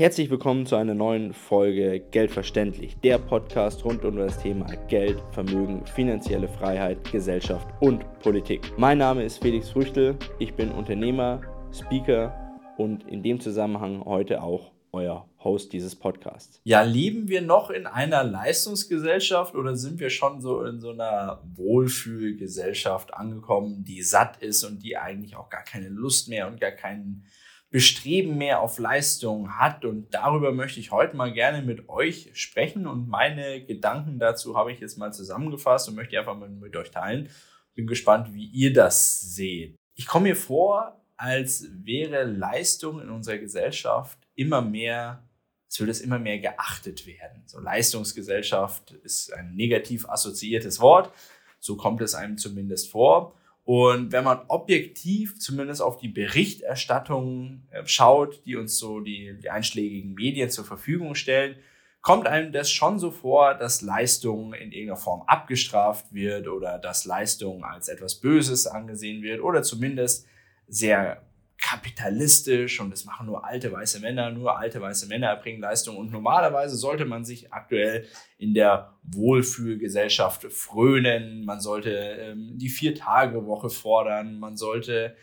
Herzlich willkommen zu einer neuen Folge Geldverständlich, der Podcast rund um das Thema Geld, Vermögen, finanzielle Freiheit, Gesellschaft und Politik. Mein Name ist Felix Früchtel, ich bin Unternehmer, Speaker und in dem Zusammenhang heute auch euer Host dieses Podcasts. Ja, leben wir noch in einer Leistungsgesellschaft oder sind wir schon so in so einer Wohlfühlgesellschaft angekommen, die satt ist und die eigentlich auch gar keine Lust mehr und gar keinen Bestreben mehr auf Leistung hat. Und darüber möchte ich heute mal gerne mit euch sprechen. Und meine Gedanken dazu habe ich jetzt mal zusammengefasst und möchte einfach mal mit euch teilen. Bin gespannt, wie ihr das seht. Ich komme mir vor, als wäre Leistung in unserer Gesellschaft immer mehr, es würde es immer mehr geachtet werden. So Leistungsgesellschaft ist ein negativ assoziiertes Wort. So kommt es einem zumindest vor. Und wenn man objektiv zumindest auf die Berichterstattung äh, schaut, die uns so die, die einschlägigen Medien zur Verfügung stellen, kommt einem das schon so vor, dass Leistung in irgendeiner Form abgestraft wird oder dass Leistung als etwas Böses angesehen wird oder zumindest sehr kapitalistisch und es machen nur alte weiße Männer, nur alte weiße Männer erbringen Leistung. Und normalerweise sollte man sich aktuell in der Wohlfühlgesellschaft frönen, man sollte ähm, die Vier-Tage-Woche fordern, man sollte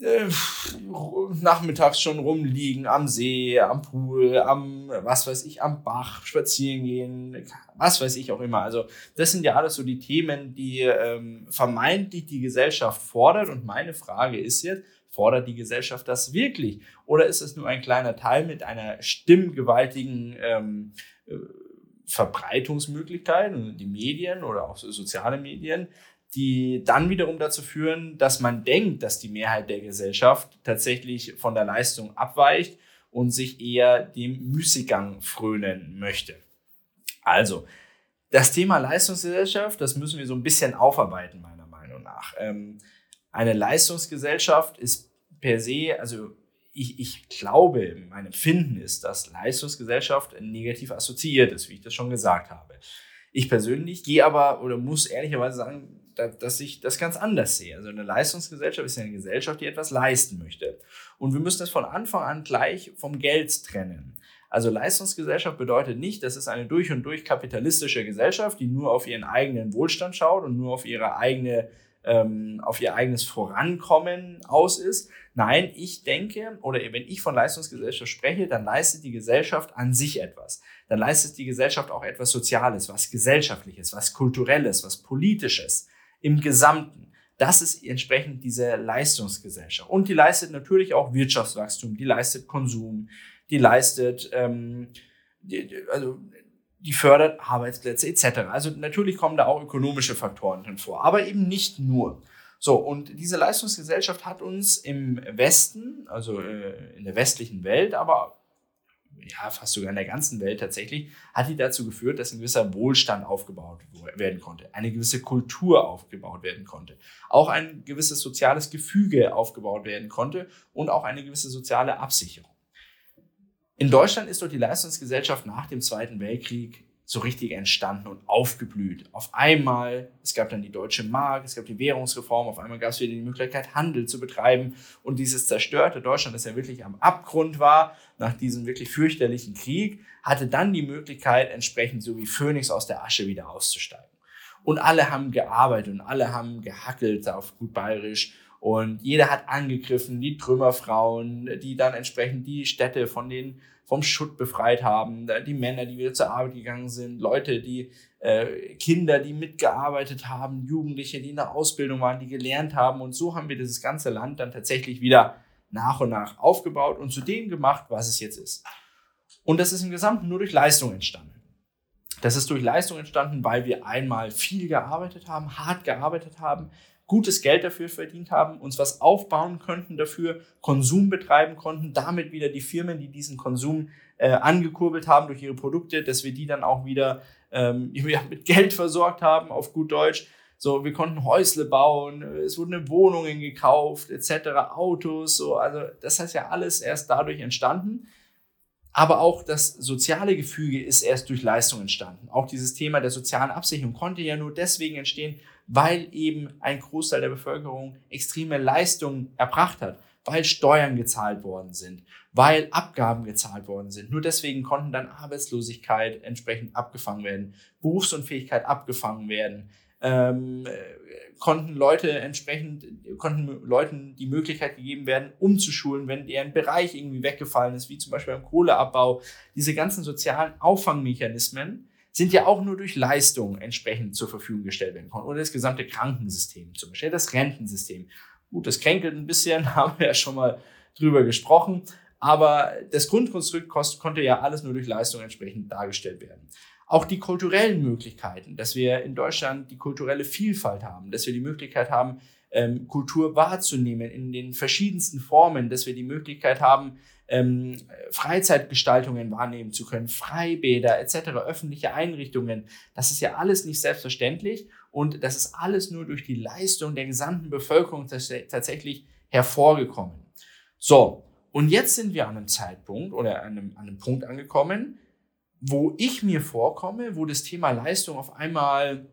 äh, nachmittags schon rumliegen am See, am Pool, am, was weiß ich, am Bach, spazieren gehen, was weiß ich auch immer. Also das sind ja alles so die Themen, die ähm, vermeintlich die Gesellschaft fordert. Und meine Frage ist jetzt, Fordert die Gesellschaft das wirklich? Oder ist es nur ein kleiner Teil mit einer stimmgewaltigen ähm, äh, Verbreitungsmöglichkeit, die Medien oder auch soziale Medien, die dann wiederum dazu führen, dass man denkt, dass die Mehrheit der Gesellschaft tatsächlich von der Leistung abweicht und sich eher dem Müßiggang frönen möchte. Also, das Thema Leistungsgesellschaft, das müssen wir so ein bisschen aufarbeiten, meiner Meinung nach. Ähm, eine Leistungsgesellschaft ist per se, also ich, ich glaube, mein Empfinden ist, dass Leistungsgesellschaft negativ assoziiert ist, wie ich das schon gesagt habe. Ich persönlich gehe aber oder muss ehrlicherweise sagen, dass ich das ganz anders sehe. Also eine Leistungsgesellschaft ist eine Gesellschaft, die etwas leisten möchte. Und wir müssen das von Anfang an gleich vom Geld trennen. Also Leistungsgesellschaft bedeutet nicht, das ist eine durch und durch kapitalistische Gesellschaft, die nur auf ihren eigenen Wohlstand schaut und nur auf ihre eigene ähm, auf ihr eigenes Vorankommen aus ist. Nein, ich denke, oder wenn ich von Leistungsgesellschaft spreche, dann leistet die Gesellschaft an sich etwas. Dann leistet die Gesellschaft auch etwas Soziales, was Gesellschaftliches, was Kulturelles, was Politisches im Gesamten. Das ist entsprechend diese Leistungsgesellschaft. Und die leistet natürlich auch Wirtschaftswachstum, die leistet Konsum, die leistet ähm, die, also die fördert Arbeitsplätze etc. Also natürlich kommen da auch ökonomische Faktoren drin vor, aber eben nicht nur. So, und diese Leistungsgesellschaft hat uns im Westen, also äh, in der westlichen Welt, aber ja, fast sogar in der ganzen Welt tatsächlich, hat die dazu geführt, dass ein gewisser Wohlstand aufgebaut werden konnte, eine gewisse Kultur aufgebaut werden konnte, auch ein gewisses soziales Gefüge aufgebaut werden konnte und auch eine gewisse soziale Absicherung. In Deutschland ist dort die Leistungsgesellschaft nach dem Zweiten Weltkrieg so richtig entstanden und aufgeblüht. Auf einmal, es gab dann die deutsche Mark, es gab die Währungsreform, auf einmal gab es wieder die Möglichkeit, Handel zu betreiben. Und dieses zerstörte Deutschland, das ja wirklich am Abgrund war, nach diesem wirklich fürchterlichen Krieg, hatte dann die Möglichkeit, entsprechend so wie Phönix aus der Asche wieder auszusteigen. Und alle haben gearbeitet und alle haben gehackelt auf gut bayerisch und jeder hat angegriffen, die Trümmerfrauen, die dann entsprechend die Städte von den, vom Schutt befreit haben, die Männer, die wieder zur Arbeit gegangen sind, Leute, die äh, Kinder, die mitgearbeitet haben, Jugendliche, die in der Ausbildung waren, die gelernt haben. Und so haben wir dieses ganze Land dann tatsächlich wieder nach und nach aufgebaut und zu dem gemacht, was es jetzt ist. Und das ist im Gesamten nur durch Leistung entstanden. Das ist durch Leistung entstanden, weil wir einmal viel gearbeitet haben, hart gearbeitet haben, gutes Geld dafür verdient haben, uns was aufbauen könnten dafür, Konsum betreiben konnten, damit wieder die Firmen, die diesen Konsum äh, angekurbelt haben durch ihre Produkte, dass wir die dann auch wieder ähm, mit Geld versorgt haben, auf gut Deutsch. So, wir konnten Häusle bauen, es wurden Wohnungen gekauft, etc., Autos, so, also das heißt ja alles erst dadurch entstanden. Aber auch das soziale Gefüge ist erst durch Leistung entstanden. Auch dieses Thema der sozialen Absicherung konnte ja nur deswegen entstehen, weil eben ein Großteil der Bevölkerung extreme Leistungen erbracht hat. weil Steuern gezahlt worden sind, weil Abgaben gezahlt worden sind. Nur deswegen konnten dann Arbeitslosigkeit entsprechend abgefangen werden, Berufsunfähigkeit abgefangen werden, ähm, konnten Leute entsprechend, konnten Leuten die Möglichkeit gegeben werden, umzuschulen, wenn deren Bereich irgendwie weggefallen ist, wie zum Beispiel beim Kohleabbau. Diese ganzen sozialen Auffangmechanismen sind ja auch nur durch Leistung entsprechend zur Verfügung gestellt werden konnten. Oder das gesamte Krankensystem zum Beispiel, das Rentensystem. Gut, das kränkelt ein bisschen, haben wir ja schon mal drüber gesprochen. Aber das Grundkonstrukt konnte ja alles nur durch Leistung entsprechend dargestellt werden. Auch die kulturellen Möglichkeiten, dass wir in Deutschland die kulturelle Vielfalt haben, dass wir die Möglichkeit haben, ähm, Kultur wahrzunehmen in den verschiedensten Formen, dass wir die Möglichkeit haben, ähm, Freizeitgestaltungen wahrnehmen zu können, Freibäder etc., öffentliche Einrichtungen. Das ist ja alles nicht selbstverständlich und das ist alles nur durch die Leistung der gesamten Bevölkerung tatsächlich hervorgekommen. So, und jetzt sind wir an einem Zeitpunkt oder an einem, an einem Punkt angekommen, wo ich mir vorkomme, wo das Thema Leistung auf einmal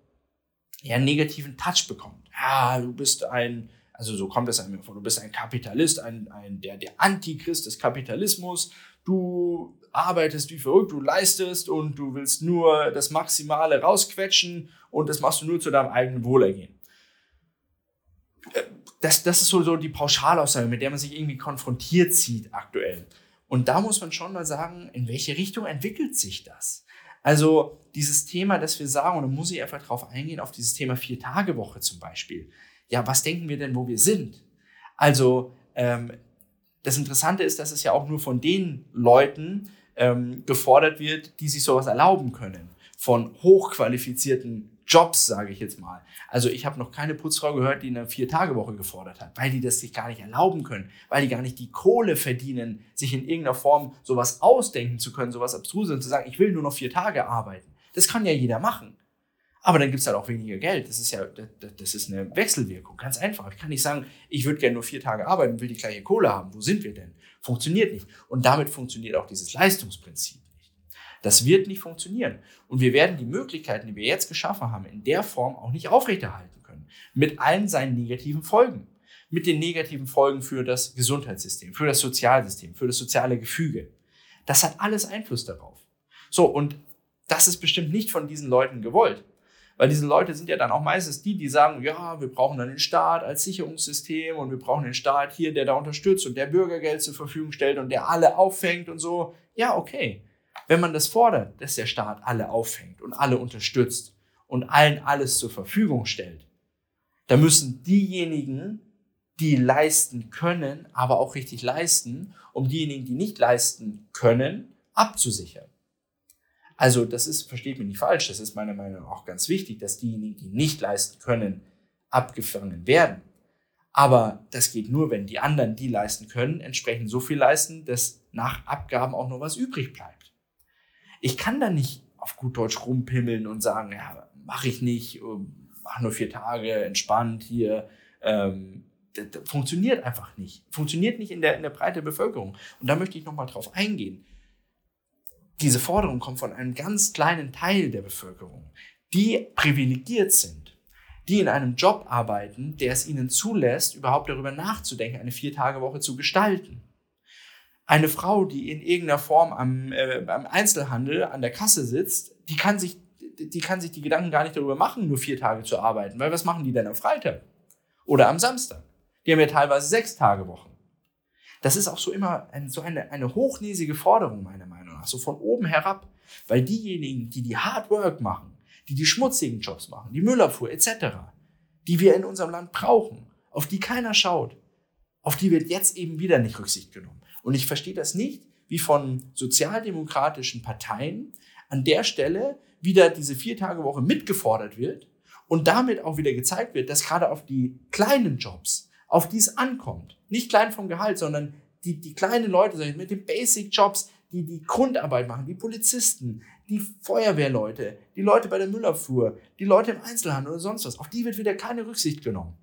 ja, einen negativen Touch bekommt. Ja, du bist ein, also so kommt es einem vor, du bist ein Kapitalist, ein, ein, der, der Antichrist des Kapitalismus, du arbeitest wie verrückt, du leistest und du willst nur das Maximale rausquetschen und das machst du nur zu deinem eigenen Wohlergehen. Das, das ist so, so die Pauschalaussage, mit der man sich irgendwie konfrontiert sieht aktuell. Und da muss man schon mal sagen, in welche Richtung entwickelt sich das? Also dieses Thema, dass wir sagen, und da muss ich einfach drauf eingehen, auf dieses Thema Vier-Tage-Woche zum Beispiel. Ja, was denken wir denn, wo wir sind? Also ähm, das Interessante ist, dass es ja auch nur von den Leuten ähm, gefordert wird, die sich sowas erlauben können. Von hochqualifizierten Jobs, sage ich jetzt mal. Also ich habe noch keine Putzfrau gehört, die eine Vier-Tage-Woche gefordert hat, weil die das sich gar nicht erlauben können, weil die gar nicht die Kohle verdienen, sich in irgendeiner Form sowas ausdenken zu können, sowas abstruses und zu sagen, ich will nur noch vier Tage arbeiten. Das kann ja jeder machen. Aber dann gibt es halt auch weniger Geld. Das ist ja, das ist eine Wechselwirkung. Ganz einfach. Ich kann nicht sagen, ich würde gerne nur vier Tage arbeiten will die gleiche Kohle haben. Wo sind wir denn? Funktioniert nicht. Und damit funktioniert auch dieses Leistungsprinzip. Das wird nicht funktionieren. Und wir werden die Möglichkeiten, die wir jetzt geschaffen haben, in der Form auch nicht aufrechterhalten können. Mit allen seinen negativen Folgen. Mit den negativen Folgen für das Gesundheitssystem, für das Sozialsystem, für das soziale Gefüge. Das hat alles Einfluss darauf. So, und das ist bestimmt nicht von diesen Leuten gewollt. Weil diese Leute sind ja dann auch meistens die, die sagen, ja, wir brauchen dann den Staat als Sicherungssystem und wir brauchen den Staat hier, der da unterstützt und der Bürgergeld zur Verfügung stellt und der alle auffängt und so. Ja, okay. Wenn man das fordert, dass der Staat alle auffängt und alle unterstützt und allen alles zur Verfügung stellt, dann müssen diejenigen, die leisten können, aber auch richtig leisten, um diejenigen, die nicht leisten können, abzusichern. Also das ist, versteht mich nicht falsch, das ist meiner Meinung nach auch ganz wichtig, dass diejenigen, die nicht leisten können, abgefangen werden. Aber das geht nur, wenn die anderen, die leisten können, entsprechend so viel leisten, dass nach Abgaben auch noch was übrig bleibt. Ich kann da nicht auf gut Deutsch rumpimmeln und sagen, ja, mache ich nicht, ähm, mach nur vier Tage, entspannt hier. Ähm, das, das funktioniert einfach nicht. Funktioniert nicht in der, in der breiten Bevölkerung. Und da möchte ich nochmal drauf eingehen. Diese Forderung kommt von einem ganz kleinen Teil der Bevölkerung, die privilegiert sind, die in einem Job arbeiten, der es ihnen zulässt, überhaupt darüber nachzudenken, eine Vier-Tage-Woche zu gestalten eine Frau, die in irgendeiner Form am, äh, am Einzelhandel an der Kasse sitzt, die kann sich die kann sich die Gedanken gar nicht darüber machen, nur vier Tage zu arbeiten, weil was machen die denn am Freitag oder am Samstag? Die haben ja teilweise sechs Tage Wochen. Das ist auch so immer ein, so eine, eine hochnäsige Forderung meiner Meinung nach, so von oben herab, weil diejenigen, die die Hard Work machen, die die schmutzigen Jobs machen, die Müllabfuhr etc., die wir in unserem Land brauchen, auf die keiner schaut, auf die wird jetzt eben wieder nicht Rücksicht genommen. Und ich verstehe das nicht, wie von sozialdemokratischen Parteien an der Stelle wieder diese Viertagewoche mitgefordert wird und damit auch wieder gezeigt wird, dass gerade auf die kleinen Jobs, auf die es ankommt, nicht klein vom Gehalt, sondern die, die kleinen Leute mit den Basic-Jobs, die die Grundarbeit machen, die Polizisten, die Feuerwehrleute, die Leute bei der Müllabfuhr, die Leute im Einzelhandel oder sonst was, auf die wird wieder keine Rücksicht genommen.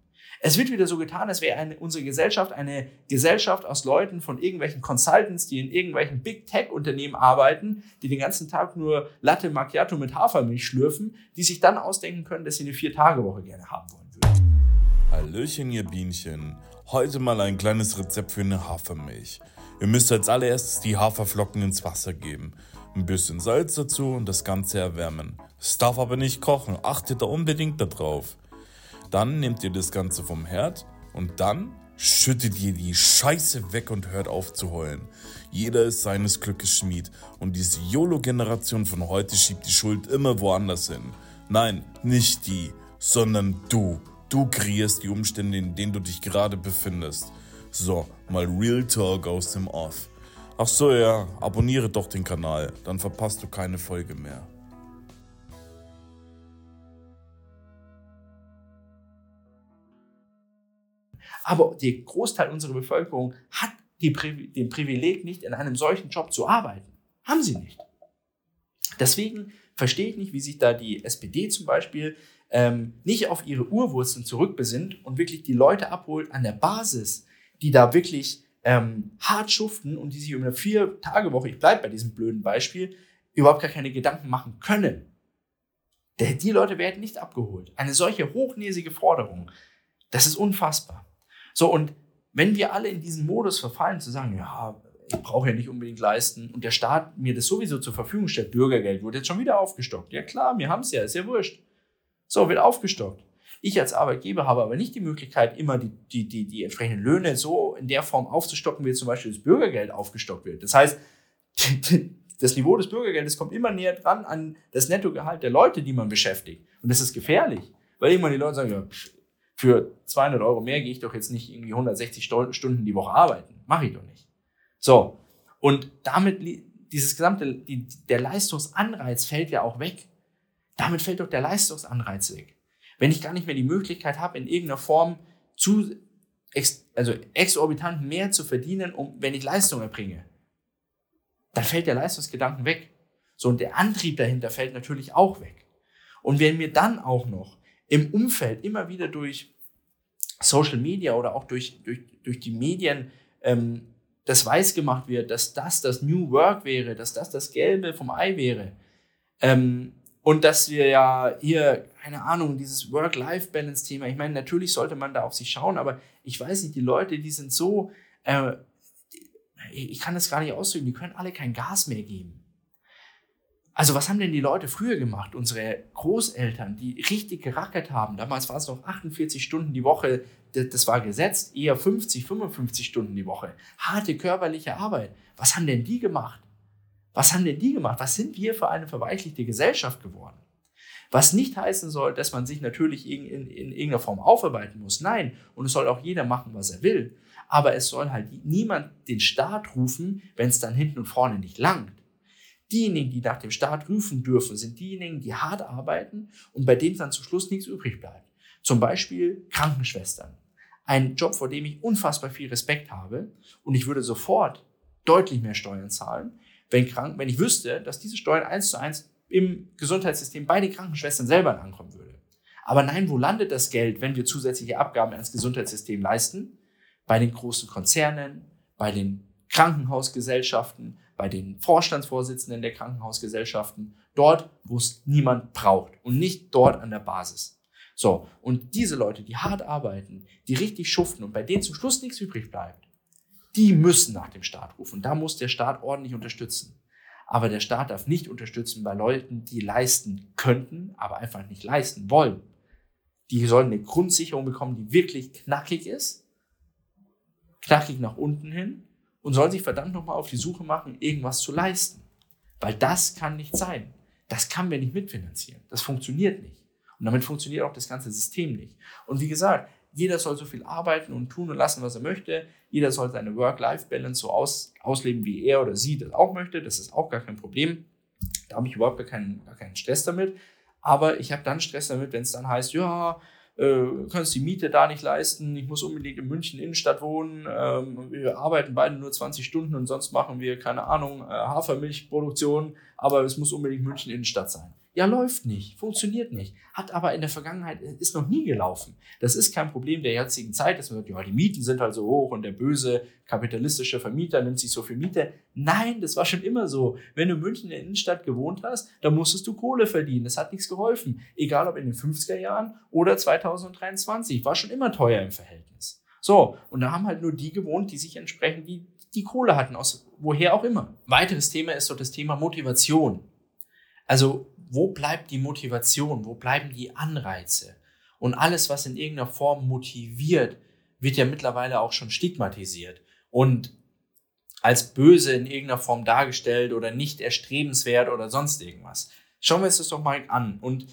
Es wird wieder so getan, als wäre eine, unsere Gesellschaft eine Gesellschaft aus Leuten von irgendwelchen Consultants, die in irgendwelchen Big Tech Unternehmen arbeiten, die den ganzen Tag nur Latte Macchiato mit Hafermilch schlürfen, die sich dann ausdenken können, dass sie eine Vier-Tage-Woche gerne haben wollen würden. Hallöchen, ihr Bienchen. Heute mal ein kleines Rezept für eine Hafermilch. Ihr müsst als allererstes die Haferflocken ins Wasser geben, ein bisschen Salz dazu und das Ganze erwärmen. Es darf aber nicht kochen, achtet da unbedingt darauf. Dann nehmt ihr das Ganze vom Herd und dann schüttet ihr die Scheiße weg und hört auf zu heulen. Jeder ist seines Glückes Schmied und diese YOLO-Generation von heute schiebt die Schuld immer woanders hin. Nein, nicht die, sondern du. Du kreierst die Umstände, in denen du dich gerade befindest. So, mal Real Talk aus dem Off. Ach so ja, abonniere doch den Kanal, dann verpasst du keine Folge mehr. Aber der Großteil unserer Bevölkerung hat die, den Privileg nicht, in einem solchen Job zu arbeiten. Haben sie nicht. Deswegen verstehe ich nicht, wie sich da die SPD zum Beispiel ähm, nicht auf ihre Urwurzeln zurückbesinnt und wirklich die Leute abholt an der Basis, die da wirklich ähm, hart schuften und die sich über eine Vier-Tage-Woche, ich bleibe bei diesem blöden Beispiel, überhaupt gar keine Gedanken machen können. Die Leute werden nicht abgeholt. Eine solche hochnäsige Forderung, das ist unfassbar. So, und wenn wir alle in diesen Modus verfallen, zu sagen, ja, ich brauche ja nicht unbedingt leisten und der Staat mir das sowieso zur Verfügung stellt, Bürgergeld wird jetzt schon wieder aufgestockt. Ja klar, wir haben es ja, ist ja wurscht. So, wird aufgestockt. Ich als Arbeitgeber habe aber nicht die Möglichkeit, immer die, die, die, die entsprechenden Löhne so in der Form aufzustocken, wie zum Beispiel das Bürgergeld aufgestockt wird. Das heißt, das Niveau des Bürgergeldes kommt immer näher dran an das Nettogehalt der Leute, die man beschäftigt. Und das ist gefährlich, weil irgendwann die Leute sagen, ja, für 200 Euro mehr gehe ich doch jetzt nicht irgendwie 160 Stunden die Woche arbeiten. Mache ich doch nicht. So. Und damit dieses gesamte, die, der Leistungsanreiz fällt ja auch weg. Damit fällt doch der Leistungsanreiz weg. Wenn ich gar nicht mehr die Möglichkeit habe, in irgendeiner Form zu, also exorbitant mehr zu verdienen, um, wenn ich Leistung erbringe, dann fällt der Leistungsgedanken weg. So, und der Antrieb dahinter fällt natürlich auch weg. Und wenn mir dann auch noch im Umfeld immer wieder durch Social Media oder auch durch, durch, durch die Medien ähm, das weiß gemacht wird, dass das das New Work wäre, dass das das Gelbe vom Ei wäre, ähm, und dass wir ja hier, keine Ahnung, dieses Work-Life-Balance-Thema, ich meine, natürlich sollte man da auf sich schauen, aber ich weiß nicht, die Leute, die sind so, äh, ich kann das gar nicht ausdrücken, die können alle kein Gas mehr geben. Also was haben denn die Leute früher gemacht? Unsere Großeltern, die richtig gerackert haben. Damals war es noch 48 Stunden die Woche, das war gesetzt, eher 50, 55 Stunden die Woche. Harte körperliche Arbeit. Was haben denn die gemacht? Was haben denn die gemacht? Was sind wir für eine verweichlichte Gesellschaft geworden? Was nicht heißen soll, dass man sich natürlich in, in, in irgendeiner Form aufarbeiten muss. Nein, und es soll auch jeder machen, was er will. Aber es soll halt niemand den Staat rufen, wenn es dann hinten und vorne nicht langt. Diejenigen, die nach dem Staat rufen dürfen, sind diejenigen, die hart arbeiten und bei denen dann zum Schluss nichts übrig bleibt. Zum Beispiel Krankenschwestern. Ein Job, vor dem ich unfassbar viel Respekt habe und ich würde sofort deutlich mehr Steuern zahlen, wenn, krank, wenn ich wüsste, dass diese Steuern eins zu eins im Gesundheitssystem bei den Krankenschwestern selber ankommen würde. Aber nein, wo landet das Geld, wenn wir zusätzliche Abgaben ans Gesundheitssystem leisten? Bei den großen Konzernen, bei den Krankenhausgesellschaften, bei den Vorstandsvorsitzenden der Krankenhausgesellschaften, dort, wo es niemand braucht und nicht dort an der Basis. So, und diese Leute, die hart arbeiten, die richtig schuften und bei denen zum Schluss nichts übrig bleibt, die müssen nach dem Staat rufen. Da muss der Staat ordentlich unterstützen. Aber der Staat darf nicht unterstützen bei Leuten, die leisten könnten, aber einfach nicht leisten wollen. Die sollen eine Grundsicherung bekommen, die wirklich knackig ist, knackig nach unten hin und sollen sich verdammt nochmal auf die Suche machen, irgendwas zu leisten. Weil das kann nicht sein. Das kann wir nicht mitfinanzieren. Das funktioniert nicht. Und damit funktioniert auch das ganze System nicht. Und wie gesagt, jeder soll so viel arbeiten und tun und lassen, was er möchte. Jeder soll seine Work-Life-Balance so aus, ausleben, wie er oder sie das auch möchte. Das ist auch gar kein Problem. Da habe ich überhaupt gar keinen, gar keinen Stress damit. Aber ich habe dann Stress damit, wenn es dann heißt, ja, äh, kannst die Miete da nicht leisten, ich muss unbedingt in München Innenstadt wohnen, ähm, wir arbeiten beide nur 20 Stunden und sonst machen wir, keine Ahnung, äh, Hafermilchproduktion, aber es muss unbedingt München Innenstadt sein. Ja, läuft nicht, funktioniert nicht. Hat aber in der Vergangenheit, ist noch nie gelaufen. Das ist kein Problem der jetzigen Zeit, dass man sagt, ja, die Mieten sind halt so hoch und der böse kapitalistische Vermieter nimmt sich so viel Miete. Nein, das war schon immer so. Wenn du in München in der Innenstadt gewohnt hast, dann musstest du Kohle verdienen. Das hat nichts geholfen. Egal ob in den 50er Jahren oder 2023. War schon immer teuer im Verhältnis. So, und da haben halt nur die gewohnt, die sich entsprechend die, die Kohle hatten, aus woher auch immer. Weiteres Thema ist so das Thema Motivation. Also, wo bleibt die Motivation? Wo bleiben die Anreize? Und alles, was in irgendeiner Form motiviert, wird ja mittlerweile auch schon stigmatisiert und als böse in irgendeiner Form dargestellt oder nicht erstrebenswert oder sonst irgendwas. Schauen wir uns das doch mal an. Und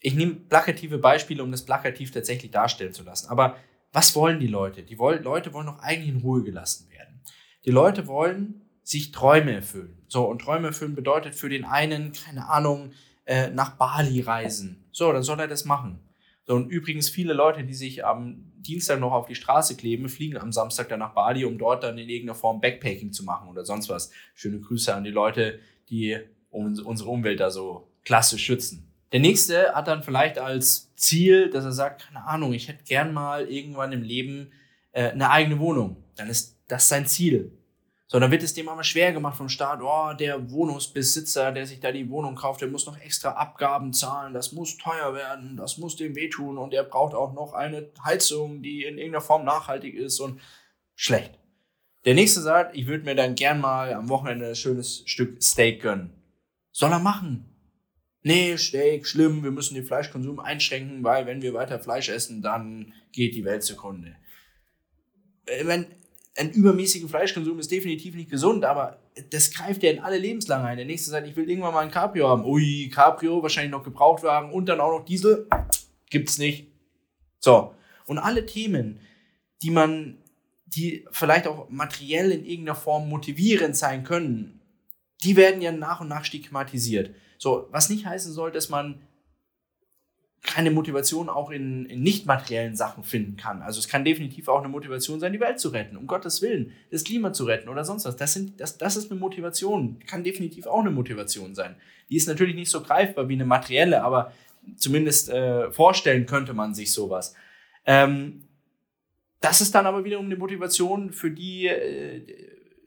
ich nehme plakative Beispiele, um das plakativ tatsächlich darstellen zu lassen. Aber was wollen die Leute? Die Leute wollen doch eigentlich in Ruhe gelassen werden. Die Leute wollen sich Träume erfüllen. So, und Träume erfüllen bedeutet für den einen, keine Ahnung, äh, nach Bali reisen. So, dann soll er das machen. So, und übrigens viele Leute, die sich am Dienstag noch auf die Straße kleben, fliegen am Samstag dann nach Bali, um dort dann in irgendeiner Form Backpacking zu machen oder sonst was. Schöne Grüße an die Leute, die unsere Umwelt da so klassisch schützen. Der nächste hat dann vielleicht als Ziel, dass er sagt, keine Ahnung, ich hätte gern mal irgendwann im Leben äh, eine eigene Wohnung. Dann ist das sein Ziel. So, dann wird es dem aber schwer gemacht vom Staat. Oh, der Wohnungsbesitzer, der sich da die Wohnung kauft, der muss noch extra Abgaben zahlen. Das muss teuer werden. Das muss dem wehtun. Und er braucht auch noch eine Heizung, die in irgendeiner Form nachhaltig ist und schlecht. Der nächste sagt, ich würde mir dann gern mal am Wochenende ein schönes Stück Steak gönnen. Soll er machen. Nee, Steak, schlimm, wir müssen den Fleischkonsum einschränken, weil wenn wir weiter Fleisch essen, dann geht die Welt zugrunde. Äh, wenn, ein übermäßiger Fleischkonsum ist definitiv nicht gesund, aber das greift ja in alle Lebenslange ein. Der nächste sagt, ich will irgendwann mal ein Cabrio haben. Ui, Cabrio, wahrscheinlich noch Gebrauchtwagen und dann auch noch Diesel. Gibt's nicht. So. Und alle Themen, die man, die vielleicht auch materiell in irgendeiner Form motivierend sein können, die werden ja nach und nach stigmatisiert. So, was nicht heißen soll, dass man keine Motivation auch in, in nicht materiellen Sachen finden kann. Also es kann definitiv auch eine Motivation sein, die Welt zu retten, um Gottes Willen, das Klima zu retten oder sonst was. Das, sind, das, das ist eine Motivation, kann definitiv auch eine Motivation sein. Die ist natürlich nicht so greifbar wie eine materielle, aber zumindest äh, vorstellen könnte man sich sowas. Ähm, das ist dann aber wiederum eine Motivation für die, äh,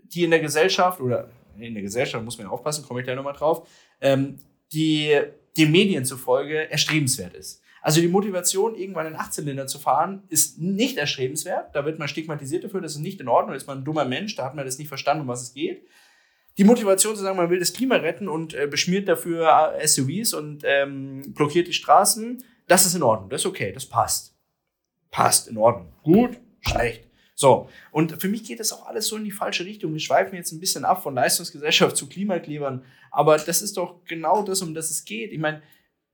die in der Gesellschaft oder in der Gesellschaft muss man ja aufpassen, komme ich gleich nochmal drauf, ähm, die den Medien zufolge erstrebenswert ist. Also die Motivation, irgendwann einen Achtzylinder zu fahren, ist nicht erstrebenswert. Da wird man stigmatisiert dafür, das ist nicht in Ordnung, da ist man ein dummer Mensch, da hat man das nicht verstanden, um was es geht. Die Motivation zu sagen, man will das Klima retten und äh, beschmiert dafür äh, SUVs und ähm, blockiert die Straßen, das ist in Ordnung, das ist okay, das passt. Passt, in Ordnung. Gut, schlecht. So, und für mich geht das auch alles so in die falsche Richtung. Wir schweifen jetzt ein bisschen ab von Leistungsgesellschaft zu Klimaklebern, aber das ist doch genau das, um das es geht. Ich meine,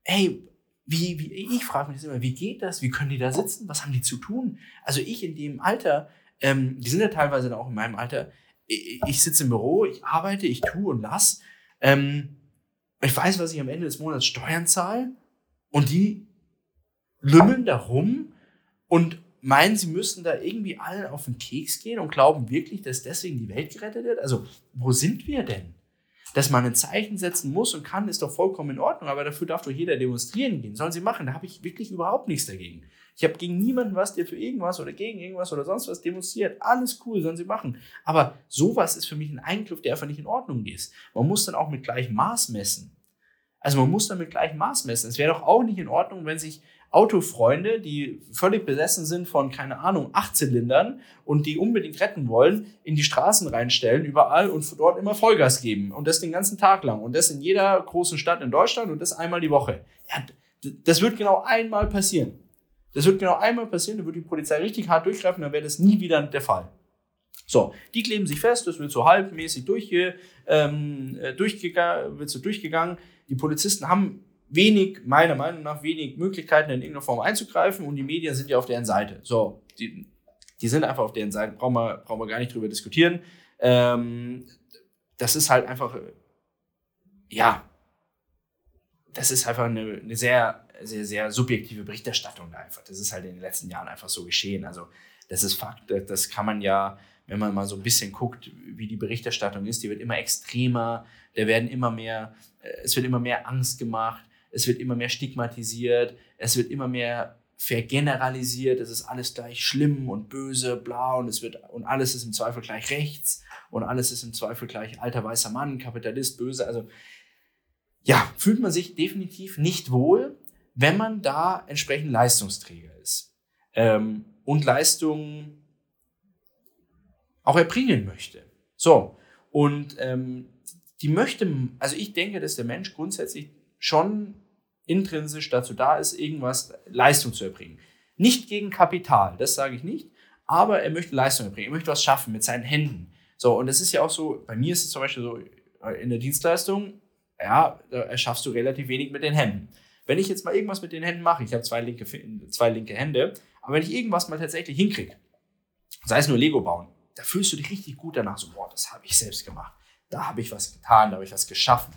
hey, wie, wie, ich frage mich das immer, wie geht das? Wie können die da sitzen? Was haben die zu tun? Also ich in dem Alter, ähm, die sind ja teilweise dann auch in meinem Alter, ich, ich sitze im Büro, ich arbeite, ich tue und lass. Ähm, ich weiß, was ich am Ende des Monats Steuern zahle und die lümmeln da rum und meinen, sie müssten da irgendwie allen auf den Keks gehen und glauben wirklich, dass deswegen die Welt gerettet wird? Also, wo sind wir denn? Dass man ein Zeichen setzen muss und kann, ist doch vollkommen in Ordnung, aber dafür darf doch jeder demonstrieren gehen. Sollen sie machen, da habe ich wirklich überhaupt nichts dagegen. Ich habe gegen niemanden was, der für irgendwas oder gegen irgendwas oder sonst was demonstriert. Alles cool, sollen sie machen. Aber sowas ist für mich ein Eingriff, der einfach nicht in Ordnung ist. Man muss dann auch mit gleichem Maß messen. Also man muss dann mit gleichem Maß messen. Es wäre doch auch nicht in Ordnung, wenn sich Autofreunde, die völlig besessen sind von, keine Ahnung, Achtzylindern und die unbedingt retten wollen, in die Straßen reinstellen, überall und dort immer Vollgas geben. Und das den ganzen Tag lang. Und das in jeder großen Stadt in Deutschland und das einmal die Woche. Ja, das wird genau einmal passieren. Das wird genau einmal passieren, da wird die Polizei richtig hart durchgreifen, dann wäre das nie wieder der Fall. So, die kleben sich fest, das wird so halbmäßig durchge, ähm, äh, durchgegangen, wird so durchgegangen. Die Polizisten haben wenig, meiner Meinung nach, wenig Möglichkeiten in irgendeiner Form einzugreifen und die Medien sind ja auf deren Seite. So, die, die sind einfach auf deren Seite, brauchen wir, brauchen wir gar nicht drüber diskutieren. Ähm, das ist halt einfach, ja, das ist einfach eine, eine sehr, sehr, sehr subjektive Berichterstattung da einfach. Das ist halt in den letzten Jahren einfach so geschehen. Also, das ist Fakt, das kann man ja, wenn man mal so ein bisschen guckt, wie die Berichterstattung ist, die wird immer extremer, da werden immer mehr, äh, es wird immer mehr Angst gemacht, es wird immer mehr stigmatisiert, es wird immer mehr vergeneralisiert, es ist alles gleich schlimm und böse, bla und es wird und alles ist im Zweifel gleich rechts und alles ist im Zweifel gleich alter weißer Mann, Kapitalist, böse, also ja, fühlt man sich definitiv nicht wohl, wenn man da entsprechend Leistungsträger ist. Ähm, und Leistung auch erbringen möchte. So, und ähm, die möchte, also ich denke, dass der Mensch grundsätzlich schon intrinsisch dazu da ist, irgendwas Leistung zu erbringen. Nicht gegen Kapital, das sage ich nicht, aber er möchte Leistung erbringen, er möchte was schaffen mit seinen Händen. So, und das ist ja auch so, bei mir ist es zum Beispiel so, äh, in der Dienstleistung, ja, da erschaffst du relativ wenig mit den Händen. Wenn ich jetzt mal irgendwas mit den Händen mache, ich habe zwei linke, zwei linke Hände, aber wenn ich irgendwas mal tatsächlich hinkriege, sei es nur Lego bauen, da fühlst du dich richtig gut danach, so, boah, das habe ich selbst gemacht. Da habe ich was getan, da habe ich was geschaffen.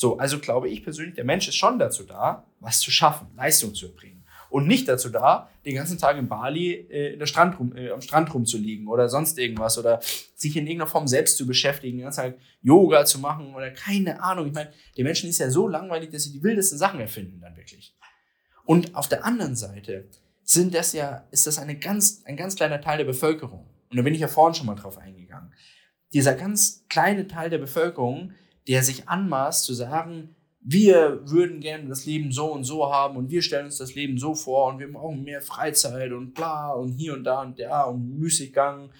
So, also glaube ich persönlich, der Mensch ist schon dazu da, was zu schaffen, Leistung zu erbringen. Und nicht dazu da, den ganzen Tag in Bali äh, in der Strand rum, äh, am Strand rumzuliegen oder sonst irgendwas oder sich in irgendeiner Form selbst zu beschäftigen, den ganzen Tag Yoga zu machen oder keine Ahnung. Ich meine, die Menschen ist ja so langweilig, dass sie die wildesten Sachen erfinden dann wirklich. Und auf der anderen Seite sind das ja, ist das eine ganz, ein ganz kleiner Teil der Bevölkerung. Und da bin ich ja vorhin schon mal drauf eingegangen. Dieser ganz kleine Teil der Bevölkerung, der sich anmaßt zu sagen, wir würden gerne das Leben so und so haben und wir stellen uns das Leben so vor und wir brauchen mehr Freizeit und bla und hier und da und da und Müßiggang.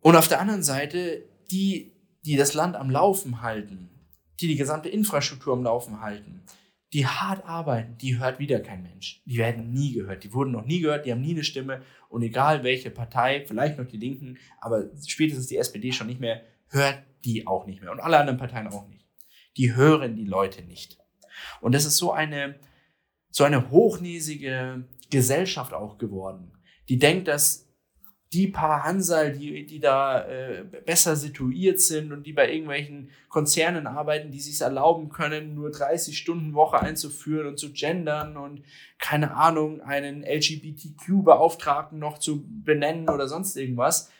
Und auf der anderen Seite die, die das Land am Laufen halten, die die gesamte Infrastruktur am Laufen halten, die hart arbeiten, die hört wieder kein Mensch. Die werden nie gehört. Die wurden noch nie gehört, die haben nie eine Stimme. Und egal welche Partei, vielleicht noch die Linken, aber spätestens die SPD schon nicht mehr, hört die auch nicht mehr. Und alle anderen Parteien auch nicht. Die hören die Leute nicht. Und das ist so eine, so eine hochnäsige Gesellschaft auch geworden, die denkt, dass die paar Hansal, die, die da äh, besser situiert sind und die bei irgendwelchen Konzernen arbeiten, die sich erlauben können, nur 30 Stunden Woche einzuführen und zu gendern und keine Ahnung, einen LGBTQ-Beauftragten noch zu benennen oder sonst irgendwas,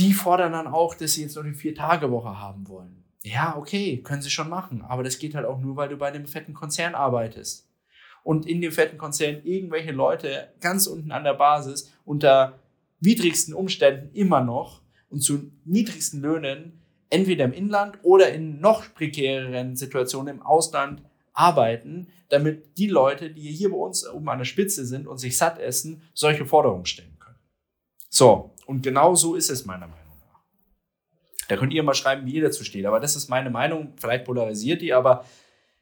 die fordern dann auch, dass sie jetzt noch eine Vier-Tage-Woche haben wollen. Ja, okay, können sie schon machen, aber das geht halt auch nur, weil du bei einem fetten Konzern arbeitest. Und in dem fetten Konzern irgendwelche Leute ganz unten an der Basis unter widrigsten Umständen immer noch und zu niedrigsten Löhnen entweder im Inland oder in noch prekäreren Situationen im Ausland arbeiten, damit die Leute, die hier bei uns oben an der Spitze sind und sich satt essen, solche Forderungen stellen können. So, und genau so ist es meiner Meinung nach. Da könnt ihr mal schreiben, wie ihr dazu steht, aber das ist meine Meinung, vielleicht polarisiert die, aber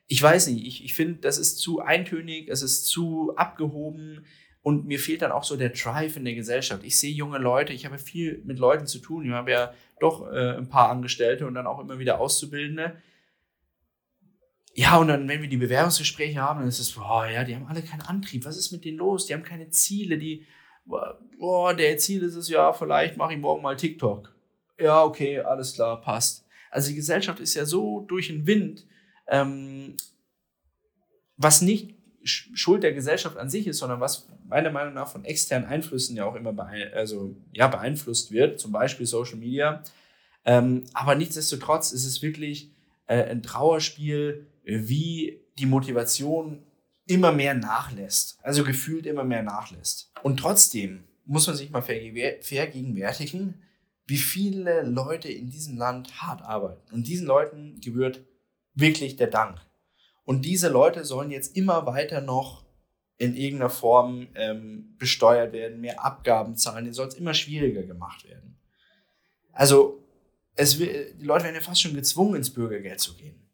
ich weiß nicht, ich, ich finde, das ist zu eintönig, es ist zu abgehoben, und mir fehlt dann auch so der Drive in der Gesellschaft. Ich sehe junge Leute, ich habe viel mit Leuten zu tun. Ich habe ja doch äh, ein paar Angestellte und dann auch immer wieder Auszubildende. Ja, und dann, wenn wir die Bewerbungsgespräche haben, dann ist es, boah, ja, die haben alle keinen Antrieb. Was ist mit denen los? Die haben keine Ziele. Die, boah, der Ziel ist es, ja, vielleicht mache ich morgen mal TikTok. Ja, okay, alles klar, passt. Also die Gesellschaft ist ja so durch den Wind, ähm, was nicht Schuld der Gesellschaft an sich ist, sondern was meiner Meinung nach von externen Einflüssen ja auch immer beein also, ja, beeinflusst wird, zum Beispiel Social Media. Ähm, aber nichtsdestotrotz ist es wirklich äh, ein Trauerspiel, wie die Motivation immer mehr nachlässt. Also gefühlt immer mehr nachlässt. Und trotzdem muss man sich mal vergegenwärtigen, wie viele Leute in diesem Land hart arbeiten. Und diesen Leuten gebührt wirklich der Dank. Und diese Leute sollen jetzt immer weiter noch in irgendeiner Form ähm, besteuert werden, mehr Abgaben zahlen, denen soll es immer schwieriger gemacht werden. Also es die Leute werden ja fast schon gezwungen, ins Bürgergeld zu gehen.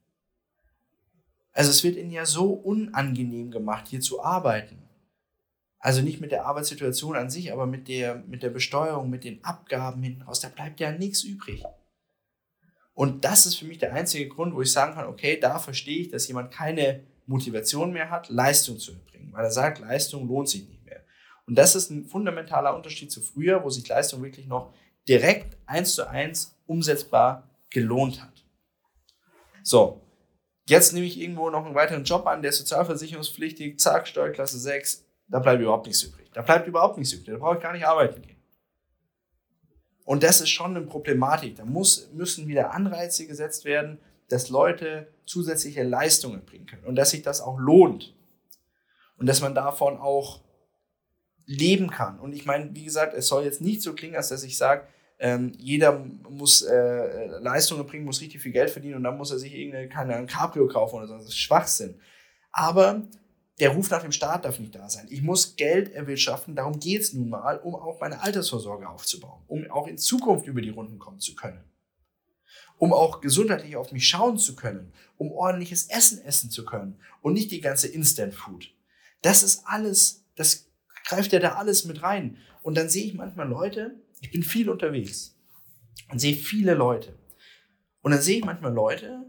Also es wird ihnen ja so unangenehm gemacht, hier zu arbeiten. Also nicht mit der Arbeitssituation an sich, aber mit der, mit der Besteuerung, mit den Abgaben hinten raus, da bleibt ja nichts übrig. Und das ist für mich der einzige Grund, wo ich sagen kann, okay, da verstehe ich, dass jemand keine Motivation mehr hat, Leistung zu erbringen, weil er sagt, Leistung lohnt sich nicht mehr. Und das ist ein fundamentaler Unterschied zu früher, wo sich Leistung wirklich noch direkt eins zu eins umsetzbar gelohnt hat. So, jetzt nehme ich irgendwo noch einen weiteren Job an, der ist sozialversicherungspflichtig, zack, Steuerklasse 6, da bleibt überhaupt nichts übrig. Da bleibt überhaupt nichts übrig, da brauche ich gar nicht arbeiten gehen. Und das ist schon eine Problematik. Da muss, müssen wieder Anreize gesetzt werden, dass Leute zusätzliche Leistungen bringen können und dass sich das auch lohnt und dass man davon auch leben kann. Und ich meine, wie gesagt, es soll jetzt nicht so klingen, als dass ich sage, ähm, jeder muss äh, Leistungen bringen, muss richtig viel Geld verdienen und dann muss er sich irgendeine keine Cabrio kaufen oder so. Das ist Schwachsinn. Aber der Ruf nach dem Staat darf nicht da sein. Ich muss Geld erwirtschaften, darum geht es nun mal, um auch meine Altersvorsorge aufzubauen, um auch in Zukunft über die Runden kommen zu können, um auch gesundheitlich auf mich schauen zu können, um ordentliches Essen essen zu können und nicht die ganze Instant Food. Das ist alles, das greift ja da alles mit rein. Und dann sehe ich manchmal Leute, ich bin viel unterwegs und sehe viele Leute. Und dann sehe ich manchmal Leute,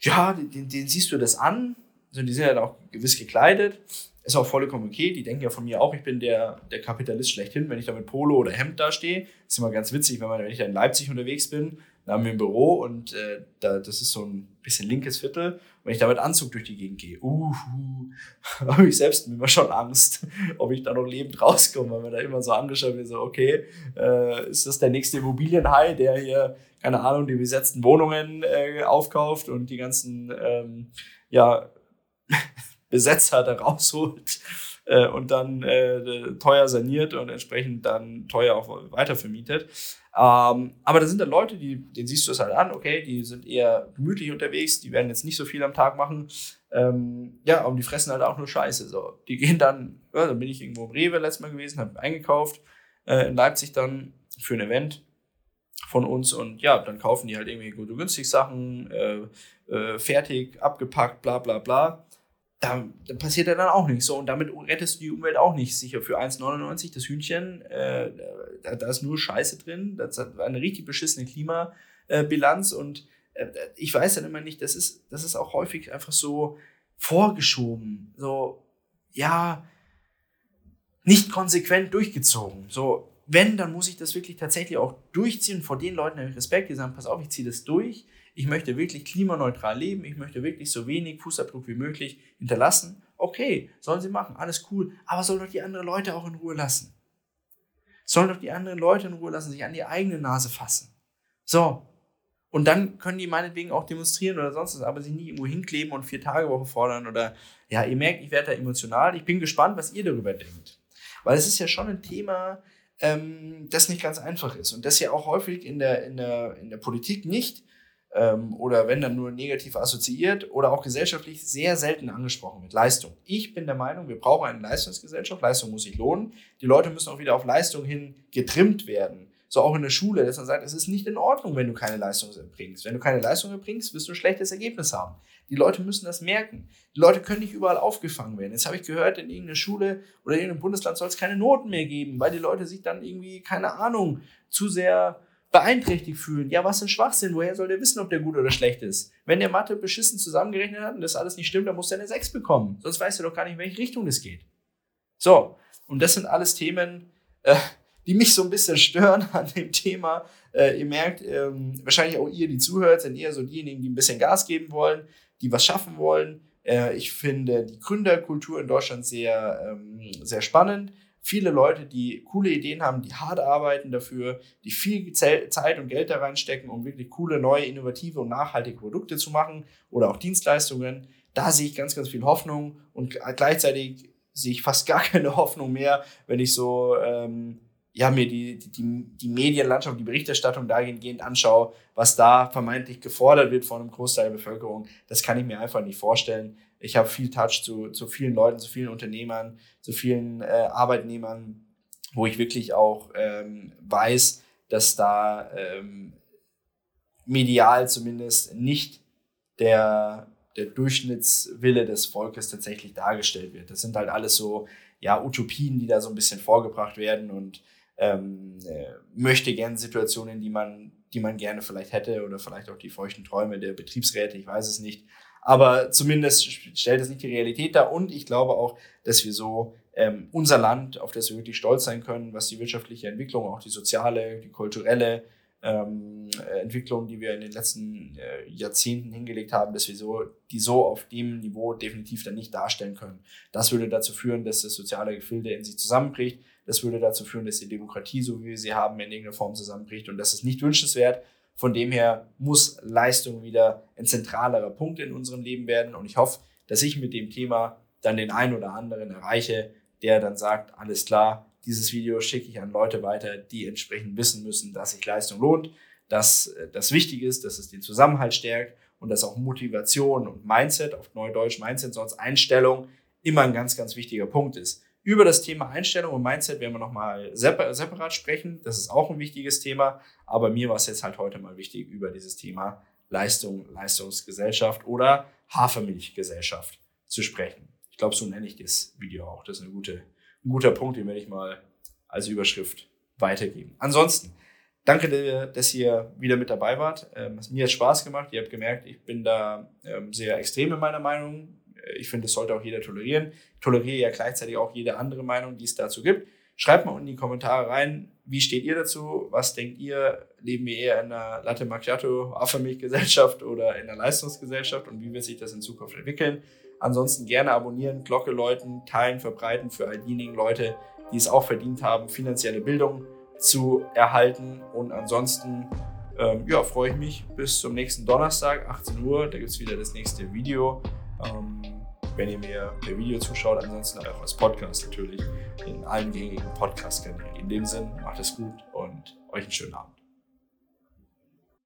ja, den, den siehst du das an, also die sind ja auch gewiss gekleidet, ist auch vollkommen okay. Die denken ja von mir auch, ich bin der, der Kapitalist schlechthin, wenn ich da mit Polo oder Hemd da stehe. Ist immer ganz witzig, wenn, man, wenn ich da in Leipzig unterwegs bin, da haben wir ein Büro und äh, da, das ist so ein bisschen linkes Viertel. Wenn ich da mit Anzug durch die Gegend gehe, uh, habe ich selbst immer schon Angst, ob ich da noch lebend rauskomme, weil man da immer so angeschaut wird, so, okay, äh, ist das der nächste Immobilienhai, der hier, keine Ahnung, die besetzten Wohnungen äh, aufkauft und die ganzen, ähm, ja, Besetzer da rausholt äh, und dann äh, teuer saniert und entsprechend dann teuer auch weitervermietet. Ähm, aber da sind dann Leute, die, denen siehst du es halt an, okay, die sind eher gemütlich unterwegs, die werden jetzt nicht so viel am Tag machen. Ähm, ja, und die fressen halt auch nur Scheiße. So. Die gehen dann, ja, dann bin ich irgendwo im Rewe letztes Mal gewesen, habe eingekauft, äh, in Leipzig dann für ein Event von uns und ja, dann kaufen die halt irgendwie gute günstig Sachen, äh, äh, fertig, abgepackt, bla bla bla da, passiert ja dann auch nichts. So, und damit rettest du die Umwelt auch nicht sicher. Für 1,99 das Hühnchen, äh, da, da, ist nur Scheiße drin. Das hat eine richtig beschissene Klimabilanz. und äh, ich weiß dann immer nicht, das ist, das ist auch häufig einfach so vorgeschoben. So, ja, nicht konsequent durchgezogen. So, wenn, dann muss ich das wirklich tatsächlich auch durchziehen. Vor den Leuten habe ich Respekt, die sagen, pass auf, ich ziehe das durch ich möchte wirklich klimaneutral leben, ich möchte wirklich so wenig Fußabdruck wie möglich hinterlassen. Okay, sollen sie machen, alles cool, aber soll doch die anderen Leute auch in Ruhe lassen. Sollen doch die anderen Leute in Ruhe lassen, sich an die eigene Nase fassen. So. Und dann können die meinetwegen auch demonstrieren oder sonst was, aber sich nicht irgendwo hinkleben und vier Tage Woche fordern oder, ja, ihr merkt, ich werde da emotional. Ich bin gespannt, was ihr darüber denkt. Weil es ist ja schon ein Thema, ähm, das nicht ganz einfach ist und das ja auch häufig in der, in der, in der Politik nicht ähm, oder wenn dann nur negativ assoziiert oder auch gesellschaftlich sehr selten angesprochen wird. Leistung. Ich bin der Meinung, wir brauchen eine Leistungsgesellschaft. Leistung muss sich lohnen. Die Leute müssen auch wieder auf Leistung hin getrimmt werden. So auch in der Schule, dass man sagt, es ist nicht in Ordnung, wenn du keine Leistung erbringst. Wenn du keine Leistung erbringst, wirst du ein schlechtes Ergebnis haben. Die Leute müssen das merken. Die Leute können nicht überall aufgefangen werden. Jetzt habe ich gehört, in irgendeiner Schule oder in irgendeinem Bundesland soll es keine Noten mehr geben, weil die Leute sich dann irgendwie, keine Ahnung, zu sehr beeinträchtigt fühlen. Ja, was für ein Schwachsinn. Woher soll der wissen, ob der gut oder schlecht ist? Wenn der Mathe beschissen zusammengerechnet hat und das alles nicht stimmt, dann muss der eine 6 bekommen. Sonst weiß er doch gar nicht, in welche Richtung das geht. So, und das sind alles Themen, äh, die mich so ein bisschen stören an dem Thema. Äh, ihr merkt, ähm, wahrscheinlich auch ihr, die zuhört, sind eher so diejenigen, die ein bisschen Gas geben wollen, die was schaffen wollen. Äh, ich finde die Gründerkultur in Deutschland sehr, ähm, sehr spannend viele Leute, die coole Ideen haben, die hart arbeiten dafür, die viel Zeit und Geld da reinstecken, um wirklich coole, neue, innovative und nachhaltige Produkte zu machen oder auch Dienstleistungen. Da sehe ich ganz, ganz viel Hoffnung und gleichzeitig sehe ich fast gar keine Hoffnung mehr, wenn ich so ähm, ja, mir die, die, die Medienlandschaft, die Berichterstattung dahingehend anschaue, was da vermeintlich gefordert wird von einem Großteil der Bevölkerung. Das kann ich mir einfach nicht vorstellen ich habe viel Touch zu, zu vielen Leuten, zu vielen Unternehmern, zu vielen äh, Arbeitnehmern, wo ich wirklich auch ähm, weiß, dass da ähm, medial zumindest nicht der, der Durchschnittswille des Volkes tatsächlich dargestellt wird. Das sind halt alles so ja, Utopien, die da so ein bisschen vorgebracht werden und ähm, äh, möchte gerne Situationen, die man, die man gerne vielleicht hätte oder vielleicht auch die feuchten Träume der Betriebsräte, ich weiß es nicht. Aber zumindest stellt es nicht die Realität dar. Und ich glaube auch, dass wir so ähm, unser Land, auf das wir wirklich stolz sein können, was die wirtschaftliche Entwicklung, auch die soziale, die kulturelle ähm, Entwicklung, die wir in den letzten äh, Jahrzehnten hingelegt haben, dass wir so, die so auf dem Niveau definitiv dann nicht darstellen können. Das würde dazu führen, dass das soziale Gefilde in sich zusammenbricht. Das würde dazu führen, dass die Demokratie, so wie wir sie haben, in irgendeiner Form zusammenbricht. Und das ist nicht wünschenswert. Von dem her muss Leistung wieder ein zentralerer Punkt in unserem Leben werden. Und ich hoffe, dass ich mit dem Thema dann den einen oder anderen erreiche, der dann sagt, alles klar, dieses Video schicke ich an Leute weiter, die entsprechend wissen müssen, dass sich Leistung lohnt, dass äh, das wichtig ist, dass es den Zusammenhalt stärkt und dass auch Motivation und Mindset, auf Neudeutsch Mindset, sonst Einstellung, immer ein ganz, ganz wichtiger Punkt ist. Über das Thema Einstellung und Mindset werden wir nochmal separat sprechen. Das ist auch ein wichtiges Thema. Aber mir war es jetzt halt heute mal wichtig, über dieses Thema Leistung, Leistungsgesellschaft oder Hafermilchgesellschaft zu sprechen. Ich glaube, so nenne ich das Video auch. Das ist eine gute, ein guter Punkt, den werde ich mal als Überschrift weitergeben. Ansonsten, danke, dass ihr wieder mit dabei wart. Ähm, mir hat Spaß gemacht. Ihr habt gemerkt, ich bin da ähm, sehr extrem in meiner Meinung. Ich finde, das sollte auch jeder tolerieren. Ich toleriere ja gleichzeitig auch jede andere Meinung, die es dazu gibt. Schreibt mal unten in die Kommentare rein, wie steht ihr dazu? Was denkt ihr? Leben wir eher in einer Latte Macchiato Hafermilchgesellschaft oder in einer Leistungsgesellschaft und wie wird sich das in Zukunft entwickeln? Ansonsten gerne abonnieren, Glocke läuten, teilen, verbreiten für all diejenigen Leute, die es auch verdient haben, finanzielle Bildung zu erhalten. Und ansonsten ähm, ja, freue ich mich bis zum nächsten Donnerstag, 18 Uhr. Da gibt es wieder das nächste Video. Ähm, wenn ihr mir per Video zuschaut, ansonsten auch als Podcast natürlich in allen gängigen Podcast-Kanälen. In dem Sinn, macht es gut und euch einen schönen Abend.